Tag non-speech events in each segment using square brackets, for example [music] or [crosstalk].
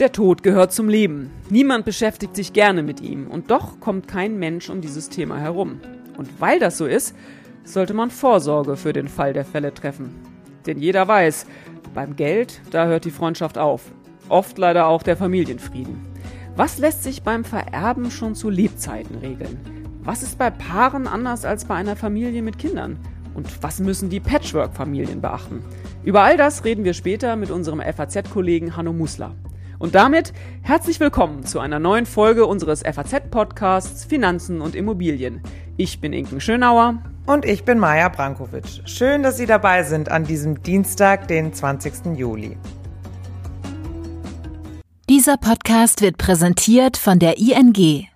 Der Tod gehört zum Leben. Niemand beschäftigt sich gerne mit ihm und doch kommt kein Mensch um dieses Thema herum. Und weil das so ist, sollte man Vorsorge für den Fall der Fälle treffen. Denn jeder weiß, beim Geld, da hört die Freundschaft auf. Oft leider auch der Familienfrieden. Was lässt sich beim Vererben schon zu Lebzeiten regeln? Was ist bei Paaren anders als bei einer Familie mit Kindern? Und was müssen die Patchwork-Familien beachten? Über all das reden wir später mit unserem FAZ-Kollegen Hanno Musler. Und damit herzlich willkommen zu einer neuen Folge unseres FAZ-Podcasts Finanzen und Immobilien. Ich bin Inken Schönauer. Und ich bin Maja Brankovic. Schön, dass Sie dabei sind an diesem Dienstag, den 20. Juli. Dieser Podcast wird präsentiert von der ING.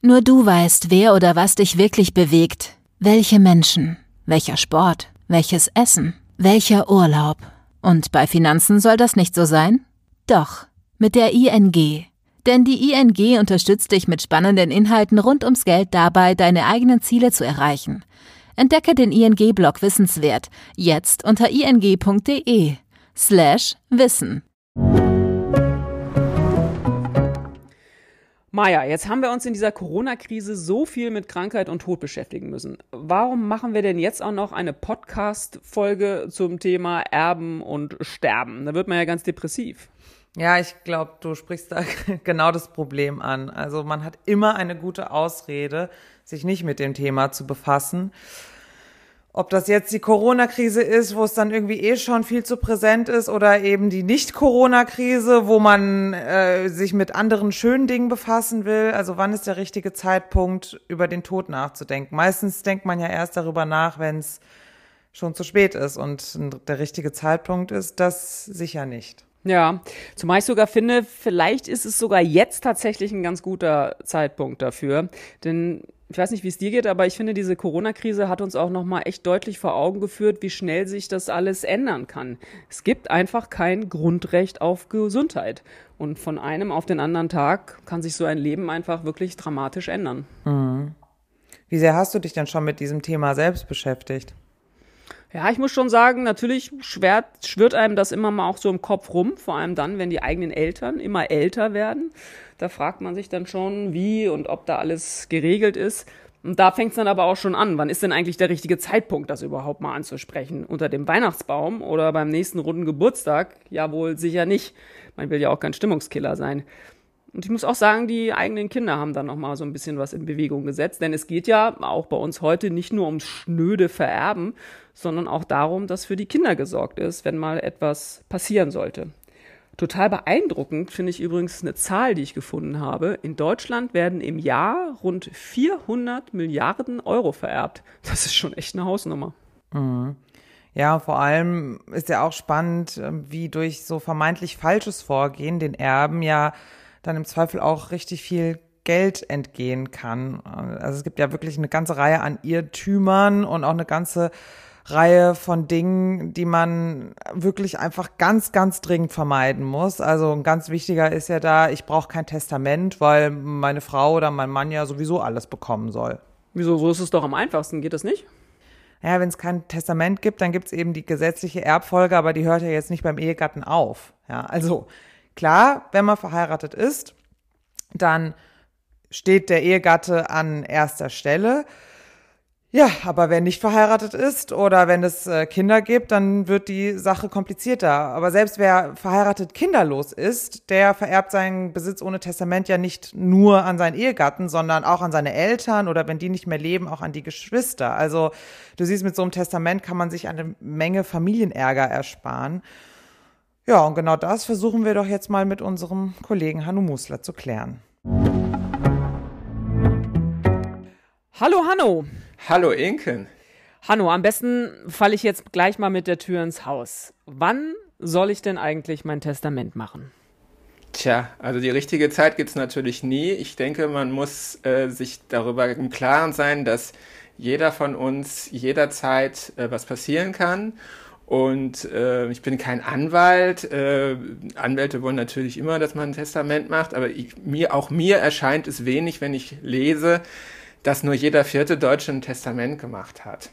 Nur du weißt, wer oder was dich wirklich bewegt. Welche Menschen, welcher Sport, welches Essen, welcher Urlaub. Und bei Finanzen soll das nicht so sein? Doch, mit der ING. Denn die ING unterstützt dich mit spannenden Inhalten rund ums Geld dabei, deine eigenen Ziele zu erreichen. Entdecke den ING-Blog Wissenswert jetzt unter ing.de slash Wissen. Maja, jetzt haben wir uns in dieser Corona-Krise so viel mit Krankheit und Tod beschäftigen müssen. Warum machen wir denn jetzt auch noch eine Podcast-Folge zum Thema Erben und Sterben? Da wird man ja ganz depressiv. Ja, ich glaube, du sprichst da [laughs] genau das Problem an. Also man hat immer eine gute Ausrede, sich nicht mit dem Thema zu befassen. Ob das jetzt die Corona-Krise ist, wo es dann irgendwie eh schon viel zu präsent ist, oder eben die Nicht-Corona-Krise, wo man äh, sich mit anderen schönen Dingen befassen will. Also wann ist der richtige Zeitpunkt, über den Tod nachzudenken? Meistens denkt man ja erst darüber nach, wenn es schon zu spät ist. Und der richtige Zeitpunkt ist das sicher nicht. Ja, zumal ich sogar finde, vielleicht ist es sogar jetzt tatsächlich ein ganz guter Zeitpunkt dafür. Denn ich weiß nicht, wie es dir geht, aber ich finde, diese Corona-Krise hat uns auch nochmal echt deutlich vor Augen geführt, wie schnell sich das alles ändern kann. Es gibt einfach kein Grundrecht auf Gesundheit. Und von einem auf den anderen Tag kann sich so ein Leben einfach wirklich dramatisch ändern. Mhm. Wie sehr hast du dich denn schon mit diesem Thema selbst beschäftigt? Ja, ich muss schon sagen, natürlich schwert, schwirrt einem das immer mal auch so im Kopf rum, vor allem dann, wenn die eigenen Eltern immer älter werden. Da fragt man sich dann schon, wie und ob da alles geregelt ist. Und da fängt es dann aber auch schon an. Wann ist denn eigentlich der richtige Zeitpunkt, das überhaupt mal anzusprechen? Unter dem Weihnachtsbaum oder beim nächsten runden Geburtstag? Ja, wohl sicher nicht. Man will ja auch kein Stimmungskiller sein. Und ich muss auch sagen, die eigenen Kinder haben da nochmal so ein bisschen was in Bewegung gesetzt, denn es geht ja auch bei uns heute nicht nur ums schnöde Vererben, sondern auch darum, dass für die Kinder gesorgt ist, wenn mal etwas passieren sollte. Total beeindruckend finde ich übrigens eine Zahl, die ich gefunden habe. In Deutschland werden im Jahr rund 400 Milliarden Euro vererbt. Das ist schon echt eine Hausnummer. Mhm. Ja, vor allem ist ja auch spannend, wie durch so vermeintlich falsches Vorgehen den Erben ja dann im Zweifel auch richtig viel Geld entgehen kann. Also es gibt ja wirklich eine ganze Reihe an Irrtümern und auch eine ganze Reihe von Dingen, die man wirklich einfach ganz, ganz dringend vermeiden muss. Also ein ganz wichtiger ist ja da, ich brauche kein Testament, weil meine Frau oder mein Mann ja sowieso alles bekommen soll. Wieso? So ist es doch am einfachsten. Geht das nicht? Ja, wenn es kein Testament gibt, dann gibt es eben die gesetzliche Erbfolge, aber die hört ja jetzt nicht beim Ehegatten auf. Ja, also Klar, wenn man verheiratet ist, dann steht der Ehegatte an erster Stelle. Ja, aber wenn nicht verheiratet ist oder wenn es äh, Kinder gibt, dann wird die Sache komplizierter. Aber selbst wer verheiratet kinderlos ist, der vererbt seinen Besitz ohne Testament ja nicht nur an seinen Ehegatten, sondern auch an seine Eltern oder wenn die nicht mehr leben, auch an die Geschwister. Also du siehst, mit so einem Testament kann man sich eine Menge Familienärger ersparen. Ja, und genau das versuchen wir doch jetzt mal mit unserem Kollegen Hanno Musler zu klären. Hallo Hanno. Hallo Inken. Hanno, am besten falle ich jetzt gleich mal mit der Tür ins Haus. Wann soll ich denn eigentlich mein Testament machen? Tja, also die richtige Zeit gibt es natürlich nie. Ich denke, man muss äh, sich darüber im Klaren sein, dass jeder von uns jederzeit äh, was passieren kann. Und äh, ich bin kein Anwalt. Äh, Anwälte wollen natürlich immer, dass man ein Testament macht, aber ich, mir, auch mir erscheint es wenig, wenn ich lese, dass nur jeder vierte Deutsche ein Testament gemacht hat.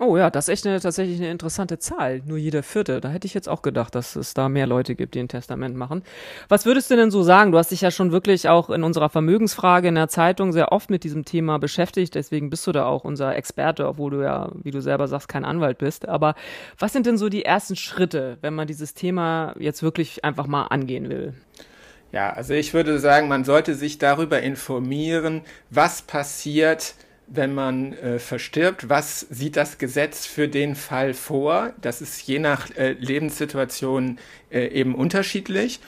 Oh ja, das ist echt eine, tatsächlich eine interessante Zahl. Nur jeder Vierte. Da hätte ich jetzt auch gedacht, dass es da mehr Leute gibt, die ein Testament machen. Was würdest du denn so sagen? Du hast dich ja schon wirklich auch in unserer Vermögensfrage in der Zeitung sehr oft mit diesem Thema beschäftigt. Deswegen bist du da auch unser Experte, obwohl du ja, wie du selber sagst, kein Anwalt bist. Aber was sind denn so die ersten Schritte, wenn man dieses Thema jetzt wirklich einfach mal angehen will? Ja, also ich würde sagen, man sollte sich darüber informieren, was passiert, wenn man äh, verstirbt, was sieht das Gesetz für den Fall vor? Das ist je nach äh, Lebenssituation äh, eben unterschiedlich.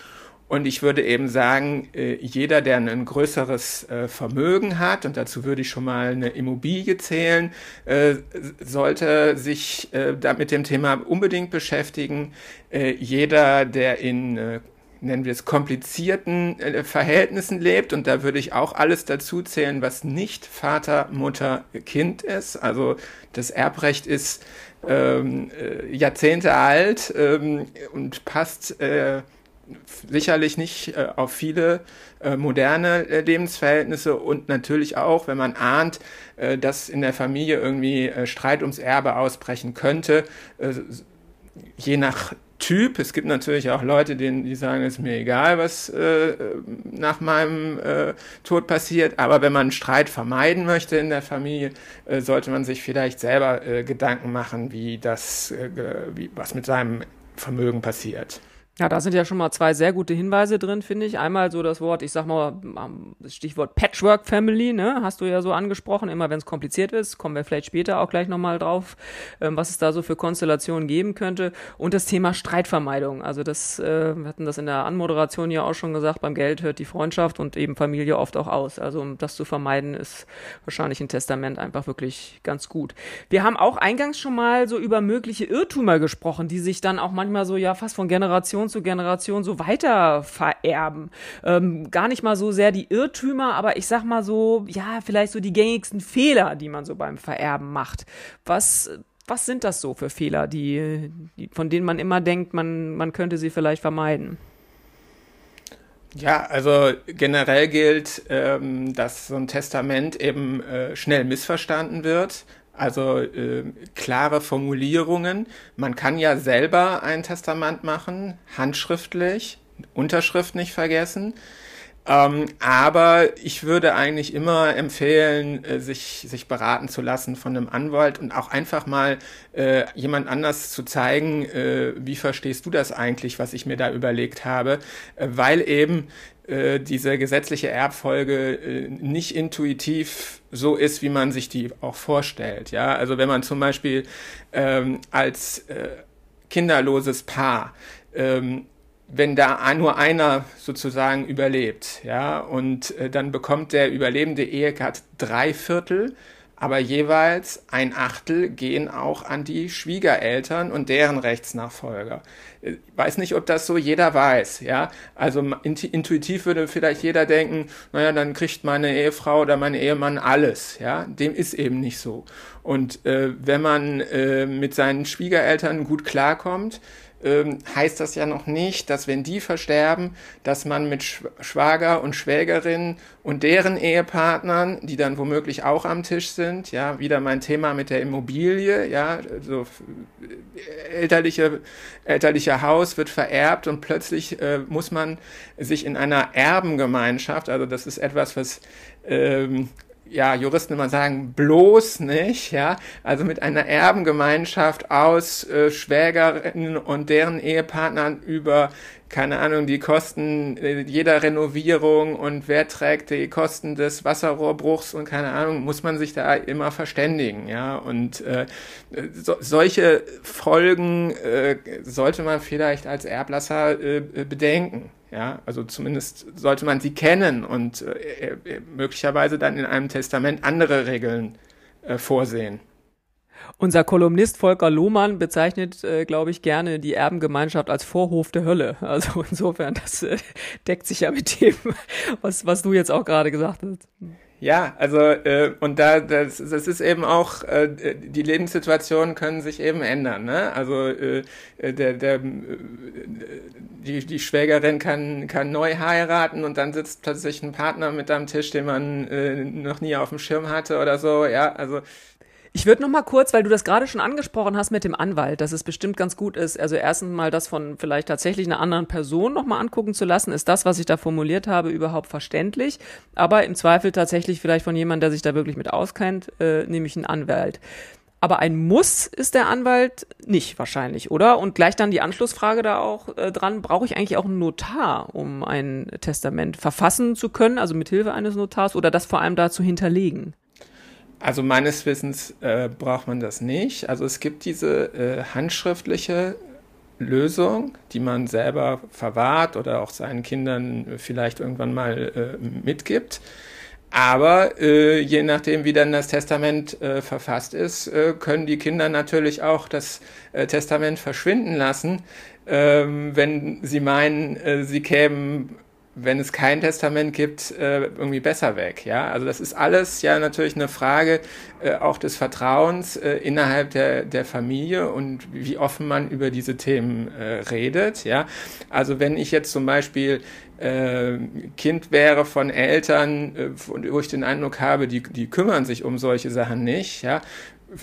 Und ich würde eben sagen, äh, jeder, der ein größeres äh, Vermögen hat, und dazu würde ich schon mal eine Immobilie zählen, äh, sollte sich da mit dem Thema unbedingt beschäftigen. Jeder, der in nennen wir es, komplizierten äh, Verhältnissen lebt. Und da würde ich auch alles dazu zählen, was nicht Vater, Mutter, Kind ist. Also das Erbrecht ist ähm, äh, Jahrzehnte alt ähm, und passt äh, sicherlich nicht äh, auf viele äh, moderne Lebensverhältnisse und natürlich auch, wenn man ahnt, dass in der Familie irgendwie Streit ums Erbe ausbrechen könnte, je nach Typ. Es gibt natürlich auch Leute, denen, die sagen, es ist mir egal, was äh, nach meinem äh, Tod passiert. Aber wenn man Streit vermeiden möchte in der Familie, äh, sollte man sich vielleicht selber äh, Gedanken machen, wie das, äh, wie, was mit seinem Vermögen passiert. Ja, da sind ja schon mal zwei sehr gute Hinweise drin, finde ich. Einmal so das Wort, ich sag mal, das Stichwort Patchwork Family, ne, hast du ja so angesprochen, immer wenn es kompliziert ist, kommen wir vielleicht später auch gleich nochmal drauf, ähm, was es da so für Konstellationen geben könnte. Und das Thema Streitvermeidung. Also das, äh, wir hatten das in der Anmoderation ja auch schon gesagt, beim Geld hört die Freundschaft und eben Familie oft auch aus. Also um das zu vermeiden, ist wahrscheinlich ein Testament einfach wirklich ganz gut. Wir haben auch eingangs schon mal so über mögliche Irrtümer gesprochen, die sich dann auch manchmal so ja fast von Generation zu Generation so weiter vererben. Ähm, gar nicht mal so sehr die Irrtümer, aber ich sag mal so, ja, vielleicht so die gängigsten Fehler, die man so beim Vererben macht. Was, was sind das so für Fehler, die, die von denen man immer denkt, man, man könnte sie vielleicht vermeiden? Ja, also generell gilt, ähm, dass so ein Testament eben äh, schnell missverstanden wird. Also äh, klare Formulierungen. Man kann ja selber ein Testament machen, handschriftlich, Unterschrift nicht vergessen. Ähm, aber ich würde eigentlich immer empfehlen, äh, sich, sich beraten zu lassen von einem Anwalt und auch einfach mal äh, jemand anders zu zeigen, äh, wie verstehst du das eigentlich, was ich mir da überlegt habe, äh, weil eben äh, diese gesetzliche Erbfolge äh, nicht intuitiv so ist, wie man sich die auch vorstellt. Ja, also wenn man zum Beispiel ähm, als äh, kinderloses Paar ähm, wenn da nur einer sozusagen überlebt, ja, und äh, dann bekommt der überlebende Ehegatt drei Viertel aber jeweils ein Achtel gehen auch an die Schwiegereltern und deren Rechtsnachfolger. Ich weiß nicht, ob das so jeder weiß, ja. Also intuitiv würde vielleicht jeder denken, naja, dann kriegt meine Ehefrau oder mein Ehemann alles, ja. Dem ist eben nicht so. Und äh, wenn man äh, mit seinen Schwiegereltern gut klarkommt, ähm, heißt das ja noch nicht, dass wenn die versterben, dass man mit Schwager und Schwägerin und deren Ehepartnern, die dann womöglich auch am Tisch sind, ja, wieder mein Thema mit der Immobilie, ja, so elterliche, elterlicher Haus wird vererbt und plötzlich äh, muss man sich in einer Erbengemeinschaft, also das ist etwas, was ähm, ja, Juristen immer sagen, bloß nicht, ja, also mit einer Erbengemeinschaft aus äh, Schwägerinnen und deren Ehepartnern über, keine Ahnung, die Kosten äh, jeder Renovierung und wer trägt die Kosten des Wasserrohrbruchs und keine Ahnung, muss man sich da immer verständigen, ja, und äh, so, solche Folgen äh, sollte man vielleicht als Erblasser äh, bedenken. Ja, also zumindest sollte man sie kennen und äh, äh, möglicherweise dann in einem Testament andere Regeln äh, vorsehen. Unser Kolumnist Volker Lohmann bezeichnet, äh, glaube ich, gerne die Erbengemeinschaft als Vorhof der Hölle. [laughs] Also insofern, das äh, deckt sich ja mit dem, [laughs] was, was du jetzt auch gerade gesagt hast. Ja, also äh, und da das, das ist eben auch äh, die Lebenssituationen können sich eben ändern. Ne? Also äh, der der äh, die die Schwägerin kann kann neu heiraten und dann sitzt plötzlich ein Partner mit am Tisch, den man äh, noch nie auf dem Schirm hatte oder so. Ja, also Ich würde noch mal kurz, weil du das gerade schon angesprochen hast mit dem Anwalt, dass es bestimmt ganz gut ist, also erstens mal das von vielleicht tatsächlich einer anderen Person noch mal angucken zu lassen, ist das, was ich da formuliert habe, überhaupt verständlich, aber im Zweifel tatsächlich vielleicht von jemandem, der sich da wirklich mit auskennt, äh, nämlich ein Anwalt. Aber ein Muss ist der Anwalt nicht wahrscheinlich, oder? Und gleich dann die Anschlussfrage da auch äh, dran, brauche ich eigentlich auch einen Notar, um ein Testament verfassen zu können, also mit Hilfe eines Notars oder das vor allem da zu hinterlegen? Also meines Wissens äh, braucht man das nicht. Also es gibt diese äh, handschriftliche Lösung, die man selber verwahrt oder auch seinen Kindern vielleicht irgendwann mal äh, mitgibt. Aber äh, je nachdem, wie dann das Testament äh, verfasst ist, äh, können die Kinder natürlich auch das äh, Testament verschwinden lassen, ähm, wenn sie meinen, äh, sie kämen wenn es kein Testament gibt, äh, irgendwie besser weg. Ja, also das ist alles ja natürlich eine Frage äh, auch des Vertrauens äh, innerhalb der, der Familie und wie offen man über diese Themen redet. Ja, also wenn ich jetzt zum Beispiel Kind wäre von Eltern, wo ich den Eindruck habe, die, die kümmern sich um solche Sachen nicht, ja,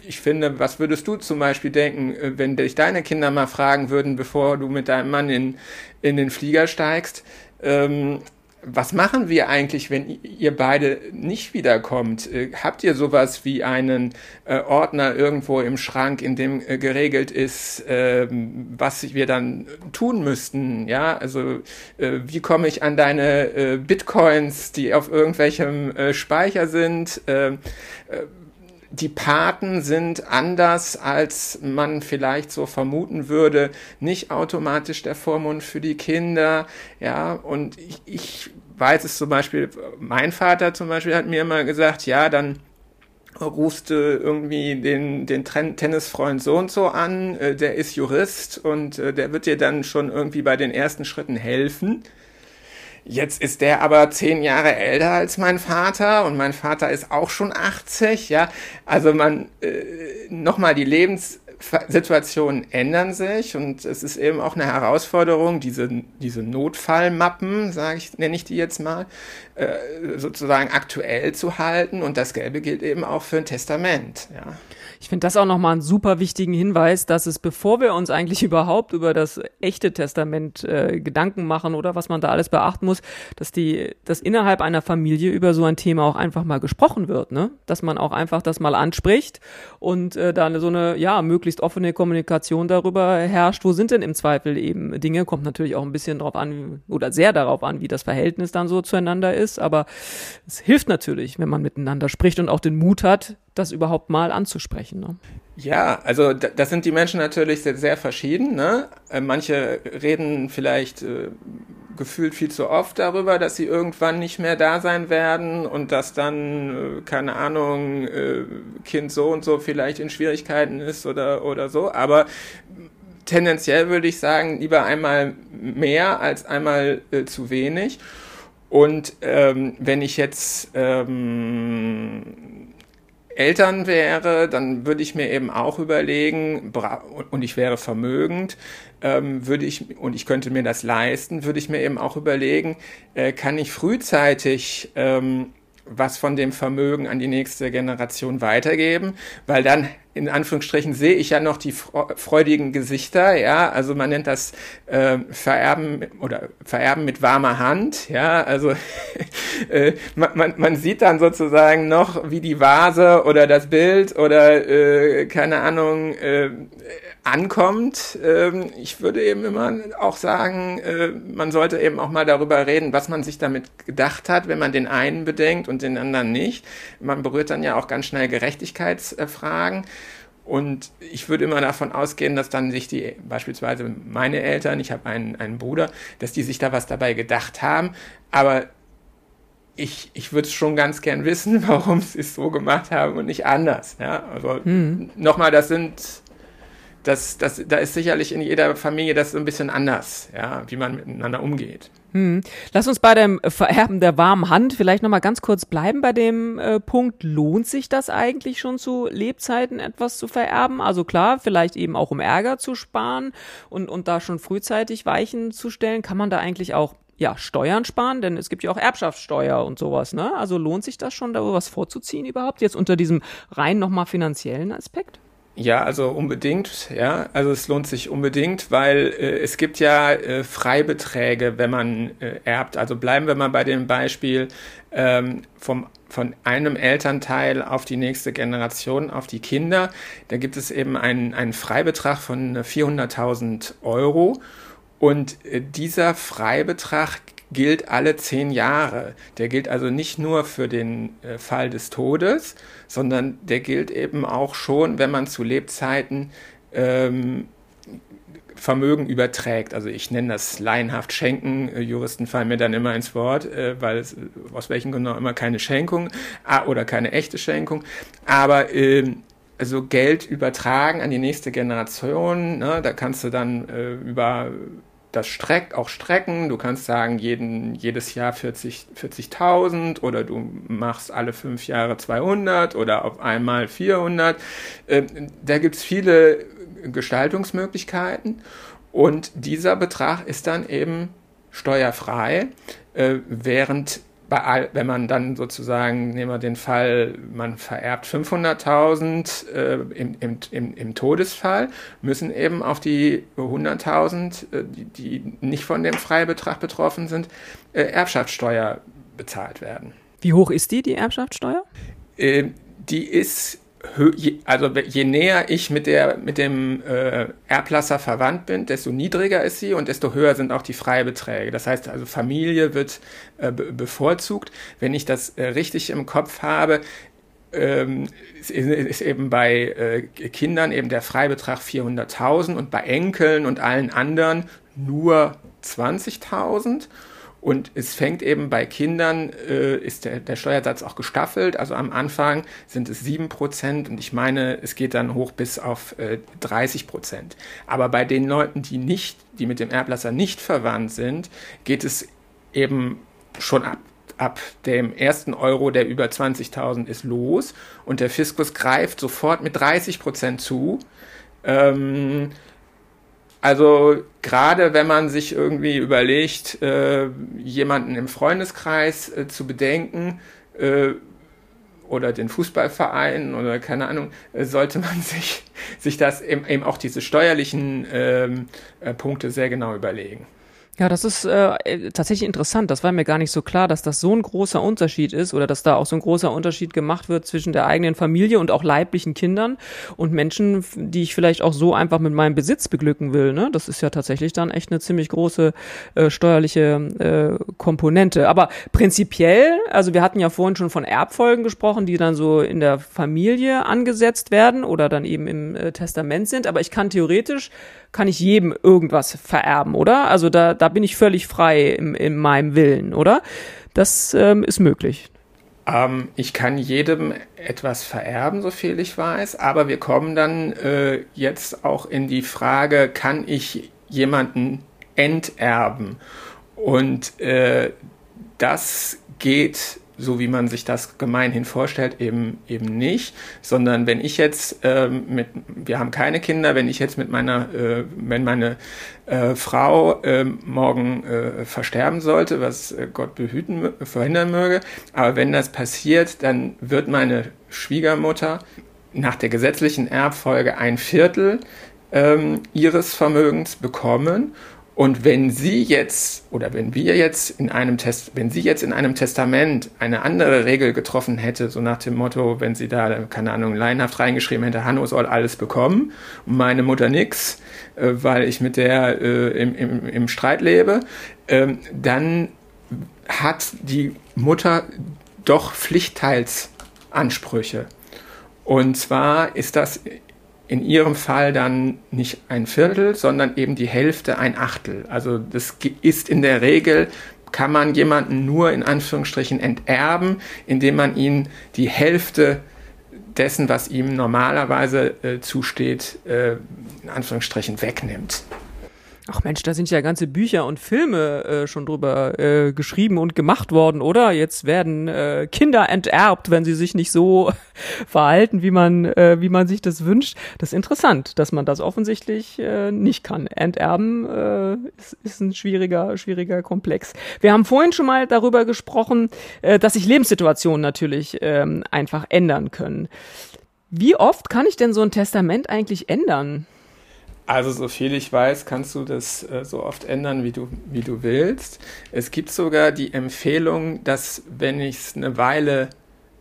ich finde, was würdest du zum Beispiel denken, wenn dich deine Kinder mal fragen würden, bevor du mit deinem Mann in, in den Flieger steigst, ähm, was machen wir eigentlich, wenn ihr beide nicht wiederkommt? Äh, habt ihr sowas wie einen äh, Ordner irgendwo im Schrank, in dem äh, geregelt ist, äh, was wir dann tun müssten? Ja, also wie komme ich an deine Bitcoins, die auf irgendwelchem Speicher sind? Die Paten sind anders, als man vielleicht so vermuten würde, nicht automatisch der Vormund für die Kinder, ja, und ich, ich weiß es zum Beispiel, mein Vater zum Beispiel hat mir immer gesagt, ja, dann rufst du irgendwie den, den Tennisfreund so und so an, äh, der ist Jurist und äh, der wird dir dann schon irgendwie bei den ersten Schritten helfen. Jetzt ist der aber zehn Jahre älter als mein Vater und mein Vater ist auch schon 80, ja. Also man, äh, nochmal die Lebenssituationen ändern sich und es ist eben auch eine Herausforderung, diese, diese Notfallmappen, sage ich, nenne ich die jetzt mal, äh, sozusagen aktuell zu halten und das Gelbe gilt eben auch für ein Testament, ja. Ich finde das auch nochmal einen super wichtigen Hinweis, dass es, bevor wir uns eigentlich [laughs] überhaupt über das echte Testament äh, Gedanken machen oder was man da alles beachten muss, dass die, dass innerhalb einer Familie über so ein Thema auch einfach mal gesprochen wird, ne? Dass man auch einfach das mal anspricht und äh, da so eine, ja, möglichst offene Kommunikation darüber herrscht, wo sind denn im Zweifel eben Dinge, kommt natürlich auch ein bisschen drauf an, oder sehr darauf an, wie das Verhältnis dann so zueinander ist, aber es hilft natürlich, wenn man miteinander spricht und auch den Mut hat, das überhaupt mal anzusprechen. Ne? Ja, also das sind die Menschen natürlich sehr, sehr verschieden. Ne? Äh, manche reden vielleicht äh, gefühlt viel zu oft darüber, dass sie irgendwann nicht mehr da sein werden und dass dann, äh, keine Ahnung, äh, Kind so und so vielleicht in Schwierigkeiten ist oder, oder so. Aber tendenziell würde ich sagen, lieber einmal mehr als einmal äh, zu wenig. Und ähm, wenn ich jetzt ähm, Eltern wäre, dann würde ich mir eben auch überlegen, und ich wäre vermögend, ähm, würde ich, und ich könnte mir das leisten, würde ich mir eben auch überlegen, äh, kann ich frühzeitig ähm, was von dem Vermögen an die nächste Generation weitergeben, weil dann in Anführungsstrichen sehe ich ja noch die freudigen Gesichter, ja, also man nennt das äh, Vererben oder Vererben mit warmer Hand, ja, also [laughs] äh, man, man, sieht dann sozusagen noch, wie die Vase oder das Bild oder äh, keine Ahnung äh, ankommt. Ähm, ich würde eben immer auch sagen, äh, man sollte eben auch mal darüber reden, was man sich damit gedacht hat, wenn man den einen bedenkt und den anderen nicht. Man berührt dann ja auch ganz schnell Gerechtigkeitsfragen. Und ich würde immer davon ausgehen, dass dann sich die, beispielsweise meine Eltern, ich habe einen, einen Bruder, dass die sich da was dabei gedacht haben. Aber ich, ich würde schon ganz gern wissen, [laughs] warum sie es so gemacht haben und nicht anders. Ja, also hm. nochmal, das sind das, das, da ist sicherlich in jeder Familie das so ein bisschen anders, ja, wie man miteinander umgeht. Hm. Lass uns bei dem Vererben der warmen Hand vielleicht nochmal ganz kurz bleiben bei dem äh, Punkt. Lohnt sich das eigentlich schon zu Lebzeiten etwas zu vererben? Also klar, vielleicht eben auch um Ärger zu sparen und, und da schon frühzeitig Weichen zu stellen. Kann man da eigentlich auch ja, Steuern sparen? Denn es gibt ja auch Erbschaftssteuer und sowas, ne? Also lohnt sich das schon, da was vorzuziehen überhaupt, jetzt unter diesem rein nochmal finanziellen Aspekt? Ja, also unbedingt, ja. Also es lohnt sich unbedingt, weil äh, es gibt ja äh, Freibeträge, wenn man äh, erbt. Also bleiben wir mal bei dem Beispiel ähm, vom, von einem Elternteil auf die nächste Generation, auf die Kinder. Da gibt es eben einen, einen Freibetrag von 400.000 Euro. Und äh, dieser Freibetrag gilt alle zehn Jahre. Der gilt also nicht nur für den äh, Fall des Todes, sondern der gilt eben auch schon, wenn man zu Lebzeiten ähm, Vermögen überträgt. Also ich nenne das laienhaft Schenken. Äh, Juristen fallen mir dann immer ins Wort, äh, weil es aus welchen Gründen auch immer keine Schenkung ah, oder keine echte Schenkung. Aber äh, also Geld übertragen an die nächste Generation, ne, da kannst du dann äh, über das Streck, auch strecken. Du kannst sagen, jeden, jedes Jahr 40, 40.000 oder du machst alle fünf Jahre 200 oder auf einmal 400. Äh, da gibt es viele Gestaltungsmöglichkeiten und dieser Betrag ist dann eben steuerfrei, äh, während bei wenn man dann sozusagen, nehmen wir den Fall, man vererbt 500.000 äh, im, im, im, im, Todesfall, müssen eben auf die 100.000, äh, die, die, nicht von dem Freibetrag betroffen sind, äh, Erbschaftssteuer bezahlt werden. Wie hoch ist die, die Erbschaftssteuer? Äh, die ist also je näher ich mit, der, mit dem äh, Erblasser verwandt bin, desto niedriger ist sie und desto höher sind auch die Freibeträge. Das heißt also, Familie wird äh, bevorzugt. Wenn ich das äh, richtig im Kopf habe, ähm, ist, ist, eben bei äh, Kindern eben der Freibetrag 400.000 und bei Enkeln und allen anderen nur 20.000. Und es fängt eben bei Kindern, äh, ist der, der Steuersatz auch gestaffelt. Also am Anfang sind es sieben Prozent und ich meine, es geht dann hoch bis auf äh, 30 Prozent. Aber bei den Leuten, die nicht, die mit dem Erblasser nicht verwandt sind, geht es eben schon ab ab dem ersten Euro, der über 20.000 ist, los und der Fiskus greift sofort mit 30 Prozent zu. Ähm, also gerade wenn man sich irgendwie überlegt, äh, jemanden im Freundeskreis äh, zu bedenken äh, oder den Fußballverein oder keine Ahnung, äh, sollte man [laughs] sich, sich das eben, eben auch diese steuerlichen ähm, äh, Punkte sehr genau überlegen. Ja, das ist äh, tatsächlich interessant. Das war mir gar nicht so klar, dass das so ein großer Unterschied ist oder dass da auch so ein großer Unterschied gemacht wird zwischen der eigenen Familie und auch leiblichen Kindern und Menschen, die ich vielleicht auch so einfach mit meinem Besitz beglücken will. Ne? Das ist ja tatsächlich dann echt eine ziemlich große äh, steuerliche äh, Komponente. Aber prinzipiell, also wir hatten ja vorhin schon von Erbfolgen gesprochen, die dann so in der Familie angesetzt werden oder dann eben im äh, Testament sind. Aber ich kann theoretisch kann ich jedem irgendwas vererben, oder? Also da, da bin ich völlig frei im, in meinem Willen, oder? Das ähm, ist möglich. Ähm, ich kann jedem etwas vererben, so viel ich weiß, aber wir kommen dann äh, jetzt auch in die Frage, kann ich jemanden enterben? Und äh, das geht so wie man sich das gemeinhin vorstellt, eben, eben nicht, sondern wenn ich jetzt ähm, mit, wir haben keine Kinder, wenn ich jetzt mit meiner, äh, wenn meine äh, Frau äh, morgen versterben sollte, was äh, Gott behüten, verhindern möge, aber wenn das passiert, dann wird meine Schwiegermutter nach der gesetzlichen Erbfolge ein Viertel ähm, ihres Vermögens bekommen und wenn Sie jetzt oder wenn wir jetzt in einem Test, wenn sie jetzt in einem Testament eine andere Regel getroffen hätte, so nach dem Motto, wenn sie da, keine Ahnung, laienhaft reingeschrieben hätte, Hanno soll alles bekommen und meine Mutter nix, äh, weil ich mit der äh, im, im, im Streit lebe, äh, dann hat die Mutter doch Pflichtteilsansprüche. Und zwar ist das in ihrem Fall dann nicht ein Viertel, sondern eben die Hälfte, ein Achtel. Also das ist in der Regel, kann man jemanden nur in Anführungsstrichen enterben, indem man ihn die Hälfte dessen, was ihm normalerweise äh, zusteht, äh, in Anführungsstrichen wegnimmt. Ach Mensch, da sind ja ganze Bücher und Filme äh, schon drüber äh, geschrieben und gemacht worden, oder? Jetzt werden äh, Kinder enterbt, wenn sie sich nicht so [laughs] verhalten, wie man, äh, wie man sich das wünscht. Das ist interessant, dass man das offensichtlich äh, nicht kann. Enterben äh, ist, ist ein schwieriger, schwieriger Komplex. Wir haben vorhin schon mal darüber gesprochen, äh, dass sich Lebenssituationen natürlich ähm, einfach ändern können. Wie oft kann ich denn so ein Testament eigentlich ändern? Also, so viel ich weiß, kannst du das äh, so oft ändern, wie du, wie du willst. Es gibt sogar die Empfehlung, dass wenn ich es eine Weile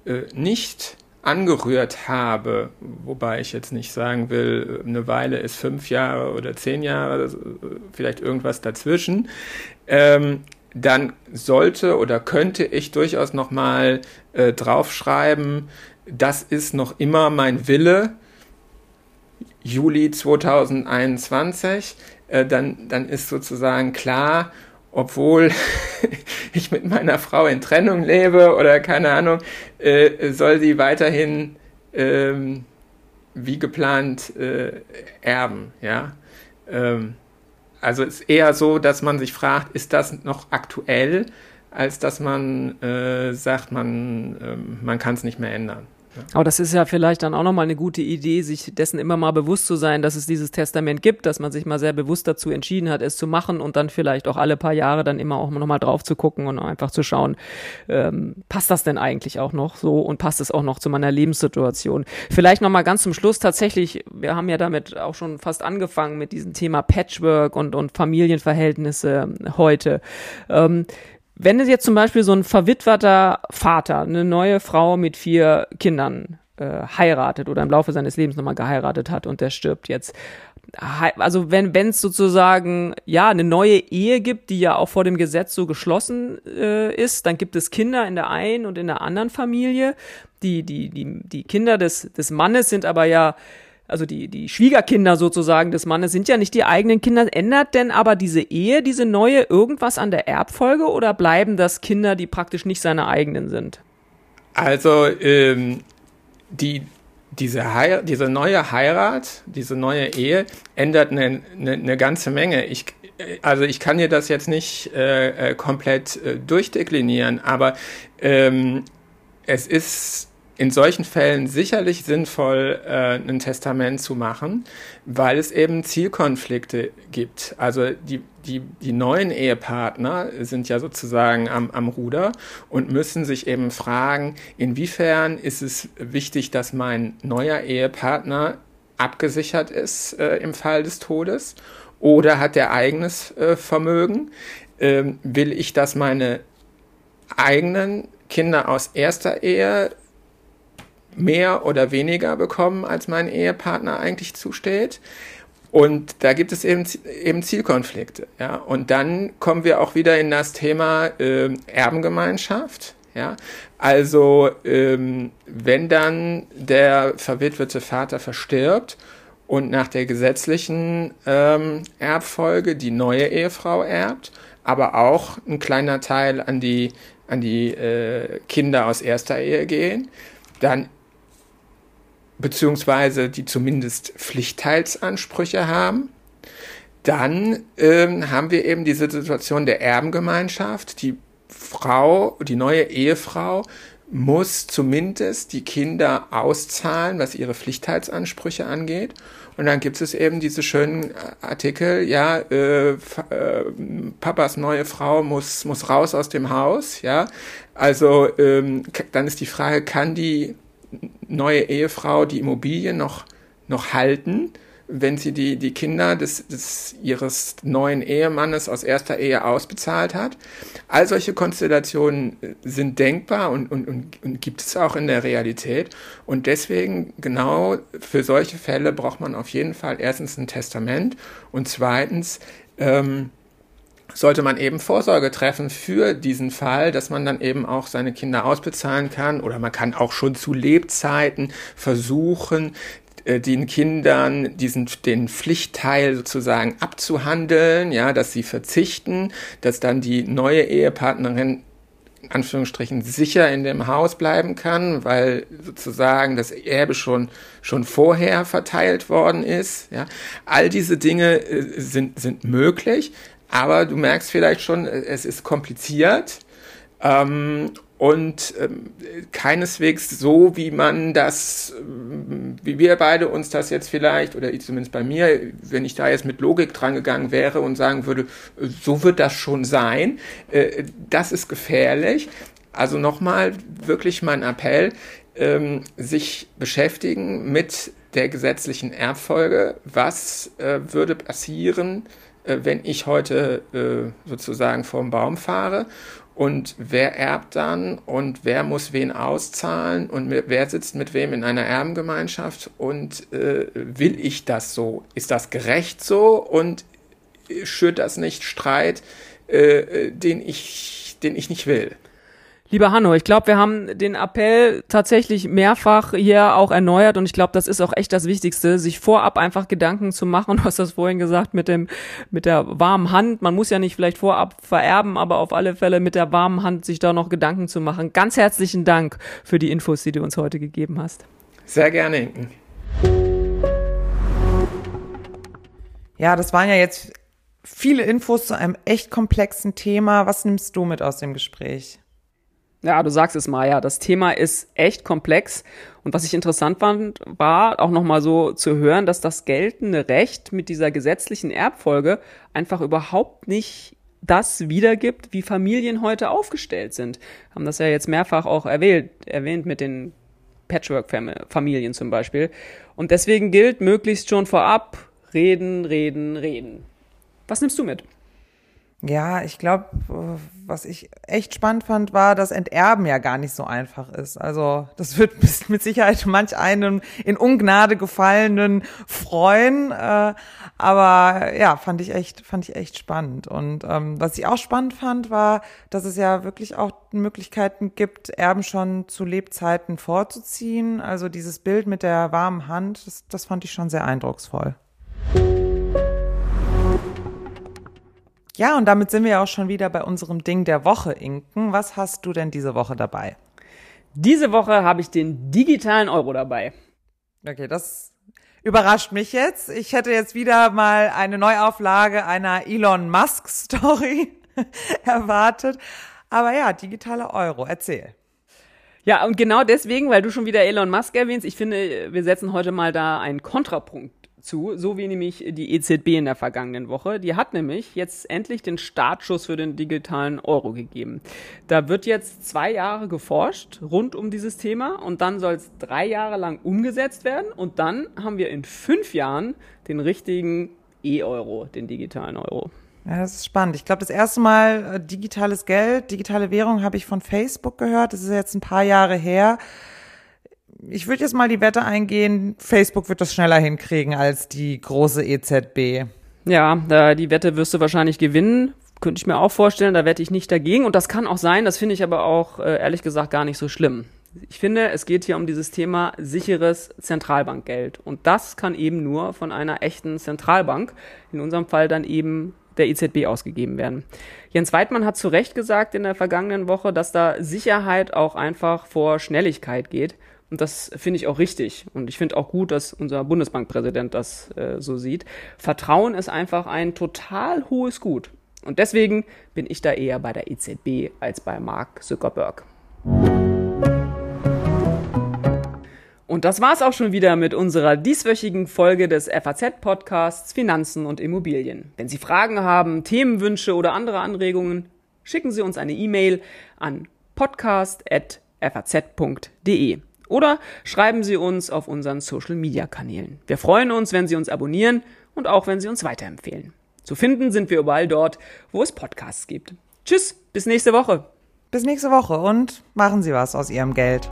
äh, nicht angerührt habe, wobei ich jetzt nicht sagen will, eine Weile ist fünf Jahre oder zehn Jahre, vielleicht irgendwas dazwischen, ähm, dann sollte oder könnte ich durchaus nochmal äh, draufschreiben, das ist noch immer mein Wille, Juli 2021, äh, dann, dann ist sozusagen klar, obwohl [laughs] ich mit meiner Frau in Trennung lebe oder keine Ahnung, äh, soll sie weiterhin ähm, wie geplant äh, erben, ja. Ähm, also es ist eher so, dass man sich fragt, ist das noch aktuell, als dass man äh, sagt, man, ähm, man kann es nicht mehr ändern. Aber das ist ja vielleicht dann auch nochmal eine gute Idee, sich dessen immer mal bewusst zu sein, dass es dieses Testament gibt, dass man sich mal sehr bewusst dazu entschieden hat, es zu machen und dann vielleicht auch alle paar Jahre dann immer auch nochmal drauf zu gucken und einfach zu schauen, ähm, passt das denn eigentlich auch noch so und passt es auch noch zu meiner Lebenssituation? Vielleicht nochmal ganz zum Schluss tatsächlich, wir haben ja damit auch schon fast angefangen mit diesem Thema Patchwork und, und Familienverhältnisse heute. Ähm, wenn es jetzt zum Beispiel so ein verwitwerter Vater eine neue Frau mit vier Kindern äh, heiratet oder im Laufe seines Lebens nochmal geheiratet hat und der stirbt jetzt. Also wenn wenn es sozusagen ja eine neue Ehe gibt, die ja auch vor dem Gesetz so geschlossen äh, ist, dann gibt es Kinder in der einen und in der anderen Familie. Die die die die Kinder des des Mannes sind aber ja also die, die Schwiegerkinder sozusagen des Mannes sind ja nicht die eigenen Kinder. Ändert denn aber diese Ehe, diese neue, irgendwas an der Erbfolge oder bleiben das Kinder, die praktisch nicht seine eigenen sind? Also ähm, die, diese, diese neue Heirat, diese neue Ehe ändert eine, eine, eine ganze Menge. Ich, also ich kann dir das jetzt nicht äh, äh komplett äh, durchdeklinieren, aber ähm, es ist in solchen Fällen sicherlich sinnvoll, äh, ein Testament zu machen, weil es eben Zielkonflikte gibt. Also die, die, die neuen Ehepartner sind ja sozusagen am, am Ruder und müssen sich eben fragen, inwiefern ist es wichtig, dass mein neuer Ehepartner abgesichert ist äh, im Fall des Todes oder hat er eigenes äh, Vermögen? Ähm, will ich, dass meine eigenen Kinder aus erster Ehe mehr oder weniger bekommen, als mein Ehepartner eigentlich zusteht. Und da gibt es eben, eben Zielkonflikte. Ja? Und dann kommen wir auch wieder in das Thema äh, Erbengemeinschaft. Ja? Also ähm, wenn dann der verwitwete Vater verstirbt und nach der gesetzlichen ähm, Erbfolge die neue Ehefrau erbt, aber auch ein kleiner Teil an die, an die äh, Kinder aus erster Ehe gehen, dann beziehungsweise die zumindest Pflichtteilsansprüche haben. Dann ähm, haben wir eben diese Situation der Erbengemeinschaft. Die Frau, die neue Ehefrau muss zumindest die Kinder auszahlen, was ihre Pflichtteilsansprüche angeht. Und dann gibt es eben diese schönen Artikel, ja, äh, äh, Papas neue Frau muss, muss raus aus dem Haus, ja. Also ähm, dann ist die Frage, kann die neue Ehefrau die Immobilie noch, noch halten, wenn sie die, die Kinder des, des, ihres neuen Ehemannes aus erster Ehe ausbezahlt hat. All solche Konstellationen sind denkbar und, und, und, und gibt es auch in der Realität. Und deswegen genau für solche Fälle braucht man auf jeden Fall erstens ein Testament und zweitens ähm, sollte man eben Vorsorge treffen für diesen Fall, dass man dann eben auch seine Kinder ausbezahlen kann oder man kann auch schon zu Lebzeiten versuchen, äh, den Kindern diesen den Pflichtteil sozusagen abzuhandeln, ja, dass sie verzichten, dass dann die neue Ehepartnerin in Anführungsstrichen sicher in dem Haus bleiben kann, weil sozusagen das Erbe schon, schon vorher verteilt worden ist. Ja. All diese Dinge äh, sind, sind möglich, aber du merkst vielleicht schon, äh, es ist kompliziert. Ähm, und ähm, keineswegs so, wie man das, ähm, wie wir beide uns das jetzt vielleicht, oder zumindest bei mir, wenn ich da jetzt mit Logik dran gegangen wäre und sagen würde, so wird das schon sein, äh, das ist gefährlich. Also nochmal wirklich mein Appell, ähm, sich beschäftigen mit der gesetzlichen Erbfolge. Was äh, würde passieren, äh, wenn ich heute äh, sozusagen vom Baum fahre? und wer erbt dann und wer muss wen auszahlen und wer sitzt mit wem in einer Erbengemeinschaft und äh, will ich das so? Ist das gerecht so und schürt das nicht Streit, äh, den, ich, den ich nicht will? Lieber Hanno, ich glaube, wir haben den Appell tatsächlich mehrfach hier auch erneuert und ich glaube, das ist auch echt das Wichtigste, sich vorab einfach Gedanken zu machen. [laughs] Du hast das vorhin gesagt mit dem, mit der warmen Hand. Man muss ja nicht vielleicht vorab vererben, aber auf alle Fälle mit der warmen Hand sich da noch Gedanken zu machen. Ganz herzlichen Dank für die Infos, die du uns heute gegeben hast. Sehr gerne, Inken. Ja, das waren ja jetzt viele Infos zu einem echt komplexen Thema. Was nimmst du mit aus dem Gespräch? Ja, du sagst es, Maja. Das Thema ist echt komplex. Und was ich interessant fand, war auch nochmal so zu hören, dass das geltende Recht mit dieser gesetzlichen Erbfolge einfach überhaupt nicht das wiedergibt, wie Familien heute aufgestellt sind. Haben das ja jetzt mehrfach auch erwähnt, erwähnt mit den Patchwork-Familien zum Beispiel. Und deswegen gilt möglichst schon vorab reden, reden, reden. Was nimmst du mit? Ja, ich glaube, was ich echt spannend fand, war, dass Enterben ja gar nicht so einfach ist. Also das wird [laughs] mit Sicherheit manch einen in Ungnade gefallenen freuen. Äh, aber ja, fand ich echt, fand ich echt spannend. Und ähm, was ich auch spannend fand, war, dass es ja wirklich auch Möglichkeiten gibt, Erben schon zu Lebzeiten vorzuziehen. Also dieses Bild mit der warmen Hand, das, das fand ich schon sehr eindrucksvoll. Ja, und damit sind wir auch schon wieder bei unserem Ding der Woche, Inken. Was hast du denn diese Woche dabei? Diese Woche habe ich den digitalen Euro dabei. Okay, das überrascht mich jetzt. Ich hätte jetzt wieder mal eine Neuauflage einer Elon Musk Story [laughs] erwartet. Aber ja, digitaler Euro, erzähl. Ja, und genau deswegen, weil du schon wieder Elon Musk erwähnst, ich finde, wir setzen heute mal da einen Kontrapunkt zu, so wie nämlich die EZB in der vergangenen Woche. Die hat nämlich jetzt endlich den Startschuss für den digitalen Euro gegeben. Da wird jetzt zwei Jahre geforscht rund um dieses Thema und dann soll es drei Jahre lang umgesetzt werden und dann haben wir in fünf Jahren den richtigen E-Euro, den digitalen Euro. Ja, das ist spannend. Ich glaube, das erste Mal äh, digitales Geld, digitale Währung habe ich von Facebook gehört. Das ist jetzt ein paar Jahre her ich würde jetzt mal die Wette eingehen, Facebook wird das schneller hinkriegen als die große EZB. Ja, die Wette wirst du wahrscheinlich gewinnen. Könnte ich mir auch vorstellen, da wette ich nicht dagegen. Und das kann auch sein, das finde ich aber auch äh, ehrlich gesagt gar nicht so schlimm. Ich finde, es geht hier um dieses Thema sicheres Zentralbankgeld. Und das kann eben nur von einer echten Zentralbank, in unserem Fall dann eben der EZB ausgegeben werden. Jens Weidmann hat zu Recht gesagt in der vergangenen Woche, dass da Sicherheit auch einfach vor Schnelligkeit geht. Und das finde ich auch richtig. Und ich finde auch gut, dass unser Bundesbankpräsident das äh, so sieht. Vertrauen ist einfach ein total hohes Gut. Und deswegen bin ich da eher bei der EZB als bei Mark Zuckerberg. Und das war's auch schon wieder mit unserer dieswöchigen Folge des FAZ-Podcasts Finanzen und Immobilien. Wenn Sie Fragen haben, Themenwünsche oder andere Anregungen, schicken Sie uns eine E-Mail an podcast.faz.de oder schreiben Sie uns auf unseren Social-Media-Kanälen. Wir freuen uns, wenn Sie uns abonnieren und auch wenn Sie uns weiterempfehlen. Zu finden sind wir überall dort, wo es Podcasts gibt. Tschüss, bis nächste Woche. Bis nächste Woche und machen Sie was aus Ihrem Geld.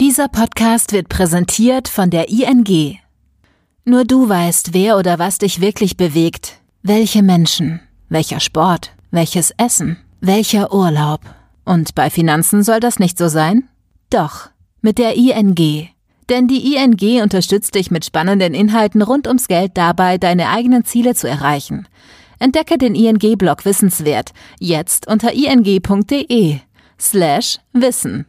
Dieser Podcast wird präsentiert von der ING. Nur du weißt, wer oder was dich wirklich bewegt. Welche Menschen, welcher Sport, welches Essen welcher Urlaub? Und bei Finanzen soll das nicht so sein? Doch, mit der ING. Denn die ING unterstützt dich mit spannenden Inhalten rund ums Geld dabei, deine eigenen Ziele zu erreichen. Entdecke den ING-Blog Wissenswert jetzt unter ing.de slash Wissen.